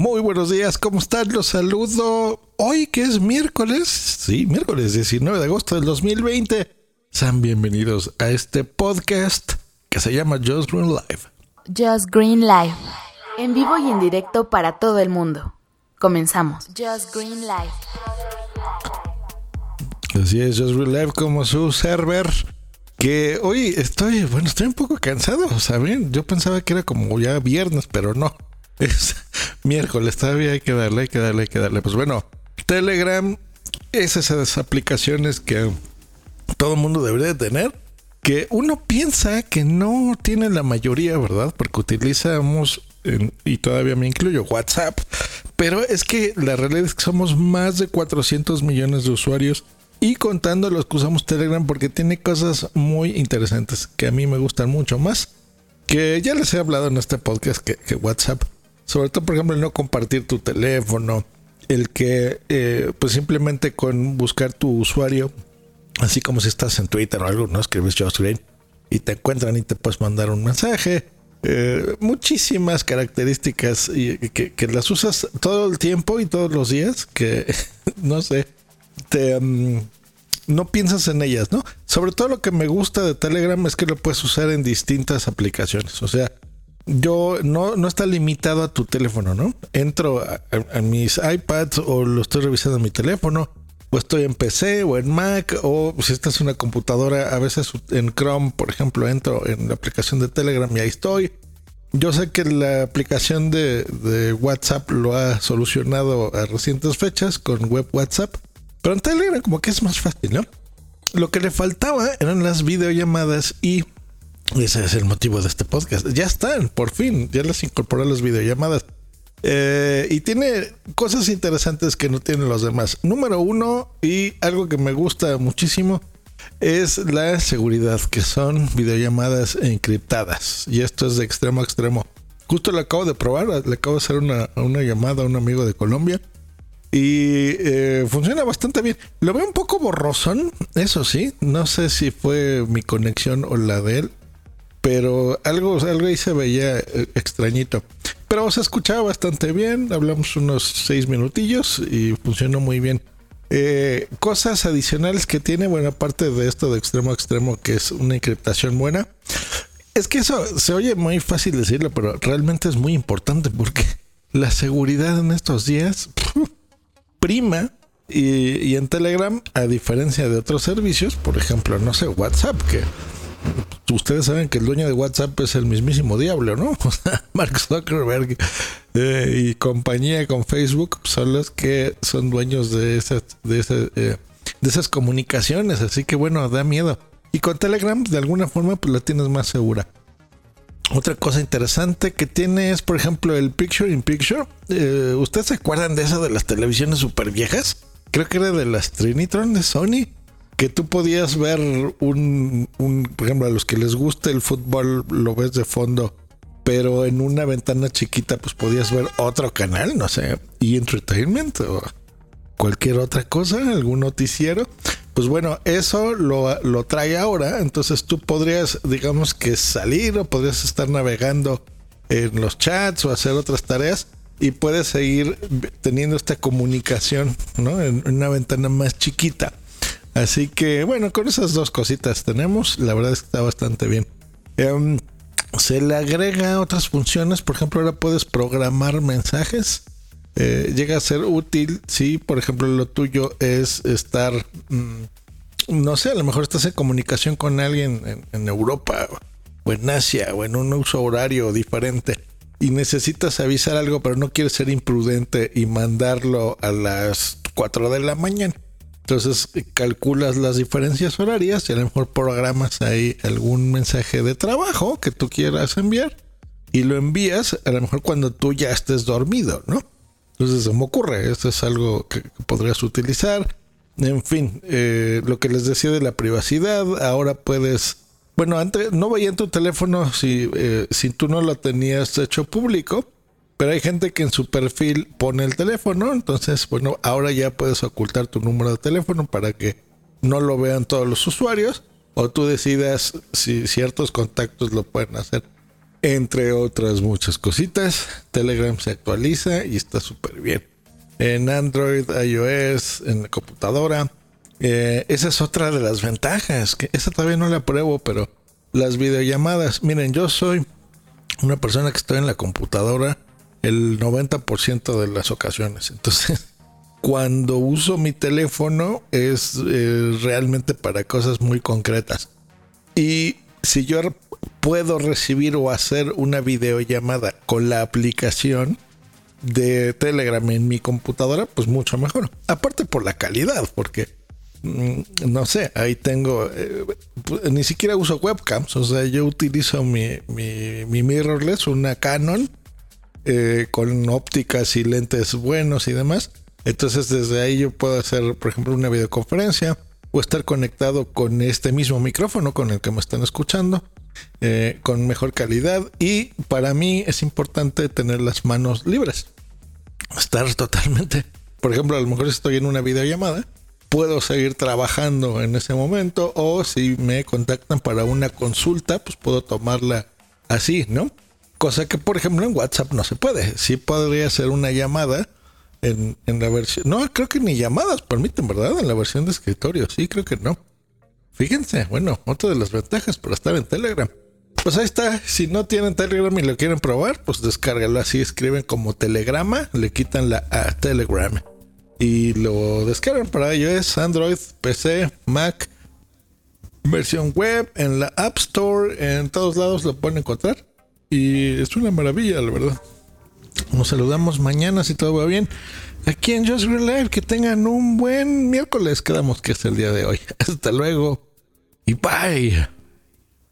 Muy buenos días, ¿cómo están? Los saludo hoy que es miércoles, sí, miércoles 19 de agosto del 2020. Sean bienvenidos a este podcast que se llama Just Green Live. Just Green Live, en vivo y en directo para todo el mundo. Comenzamos. Just Green Live. Así es, Just Green Live como su server. Que hoy estoy, bueno, estoy un poco cansado, ¿saben? Yo pensaba que era como ya viernes, pero no. Es miércoles, todavía hay que darle, hay que darle, hay que darle. Pues bueno, Telegram es esas aplicaciones que todo mundo debería tener. Que uno piensa que no tiene la mayoría, ¿verdad? Porque utilizamos, y todavía me incluyo, WhatsApp. Pero es que la realidad es que somos más de 400 millones de usuarios y contando los que usamos Telegram porque tiene cosas muy interesantes que a mí me gustan mucho más. Que ya les he hablado en este podcast que, WhatsApp. Sobre todo, por ejemplo, el no compartir tu teléfono. El que, eh, pues simplemente con buscar tu usuario, así como si estás en Twitter o algo, no escribes Just Green y te encuentran y te puedes mandar un mensaje. Eh, muchísimas características que, las usas todo el tiempo y todos los días. Que no sé Mm, no piensas en ellas, ¿no? Sobre todo lo que me gusta de Telegram es que lo puedes usar en distintas aplicaciones. O sea, yo no, no está limitado a tu teléfono, ¿no? Entro a, mis iPads o lo estoy revisando en mi teléfono, o estoy en PC o en Mac, o si estás en una computadora, a veces en Chrome, por ejemplo, entro en la aplicación de Telegram y ahí estoy. Yo sé que la aplicación de, de WhatsApp lo ha solucionado a recientes fechas con Web WhatsApp pero en Telegram como que es más fácil, ¿no? Lo que le faltaba eran las videollamadas y ese es el motivo de este podcast. Ya están, por fin, ya las incorporó las videollamadas. Eh, y tiene cosas interesantes que no tienen los demás. Número uno, y algo que me gusta muchísimo, es la seguridad, que son videollamadas encriptadas. Y esto es de extremo a extremo. Justo lo acabo de probar, le acabo de hacer una, una llamada a un amigo de Colombia y eh, funciona bastante bien. Lo veo un poco borrosón, eso sí. No sé si fue mi conexión o la de él. Pero algo, algo ahí se veía eh, extrañito. Pero se escuchaba bastante bien. Hablamos unos seis minutillos y funcionó muy bien. Eh, cosas adicionales que tiene, bueno, aparte de esto de extremo a extremo, que es una encriptación buena. Es que eso se oye muy fácil decirlo, pero realmente es muy importante porque la seguridad en estos días prima y, en Telegram, a diferencia de otros servicios, por ejemplo, no sé, WhatsApp, que ustedes saben que el dueño de WhatsApp es el mismísimo diablo, ¿no? Mark Zuckerberg eh, y compañía con Facebook son los que son dueños eh, de esas comunicaciones, así que bueno, da miedo. Y con Telegram, de alguna forma, pues la tienes más segura. Otra cosa interesante que tiene es, por ejemplo, el Picture in Picture. Eh, ¿Ustedes se acuerdan de eso de las televisiones super viejas? Creo que era de las Trinitron de Sony. Que tú podías ver un, un, por ejemplo, a los que les gusta el fútbol, lo ves de fondo, pero en una ventana chiquita, pues podías ver otro canal, no sé, y entertainment o cualquier otra cosa, algún noticiero. Pues bueno, eso lo, lo, trae ahora. Entonces tú podrías, digamos que salir o podrías estar navegando en los chats o hacer otras tareas y puedes seguir teniendo esta comunicación, ¿no? En una ventana más chiquita. Así que bueno, con esas dos cositas tenemos, la verdad es que está bastante bien. Em, se le agrega otras funciones, por ejemplo, ahora puedes programar mensajes eh, llega a ser útil si, por ejemplo, lo tuyo es estar, mm, no sé, a lo mejor estás en comunicación con alguien en, Europa o en Asia o en un uso horario diferente y necesitas avisar algo, pero no quieres ser imprudente y mandarlo a las 4 de la mañana. Entonces calculas las diferencias horarias y a lo mejor programas ahí algún mensaje de trabajo que tú quieras enviar y lo envías a lo mejor cuando tú ya estés dormido, ¿no? Entonces se me ocurre, esto es algo que, podrías utilizar. En fin, eh, lo que les decía de la privacidad, ahora puedes, bueno, antes no veía en tu teléfono si, eh, si tú no lo tenías hecho público, pero hay gente que en su perfil pone el teléfono, entonces, bueno, ahora ya puedes ocultar tu número de teléfono para que no lo vean todos los usuarios, o tú decidas si ciertos contactos lo pueden hacer. entre otras muchas cositas. Telegram se actualiza y está súper bien. En Android, iOS, en la computadora. Eh, esa es otra de las ventajas, que esa todavía no la pruebo, pero las videollamadas, miren, yo soy una persona que estoy en la computadora el 90% de las ocasiones. Entonces, cuando uso mi teléfono es eh, realmente para cosas muy concretas. Y si yo puedo recibir o hacer una videollamada con la aplicación de Telegram en mi computadora, pues mucho mejor. Aparte por la calidad, porque mm, no sé, ahí tengo, eh, ni siquiera uso webcams, o sea, yo utilizo mi, mi, mirrorless, una Canon, eh, con ópticas y lentes buenos y demás. Entonces desde ahí yo puedo hacer, por ejemplo, una videoconferencia o estar conectado con este mismo micrófono con el que me están escuchando eh, con mejor calidad y para mí es importante tener las manos libres estar totalmente por ejemplo a lo mejor estoy en una videollamada puedo seguir trabajando en ese momento o si me contactan para una consulta pues puedo tomarla así no cosa que por ejemplo en WhatsApp no se puede sí podría ser una llamada en, la versión. No, creo que ni llamadas permiten, ¿verdad? En la versión de escritorio. Sí, creo que no. Fíjense, bueno, otra de las ventajas para estar en Telegram. Pues ahí está. Si no tienen Telegram y lo quieren probar, pues descárgalo así. Escriben como Telegrama, le quitan la a Telegram y lo descargan para iOS, Android, PC, Mac, versión web, en la App Store, en todos lados lo pueden encontrar. Y es una maravilla, la verdad. Nos saludamos mañana si todo va bien. Aquí en Just Green Live. Que tengan un buen miércoles. Quedamos que es el día de hoy. Hasta luego. Y bye.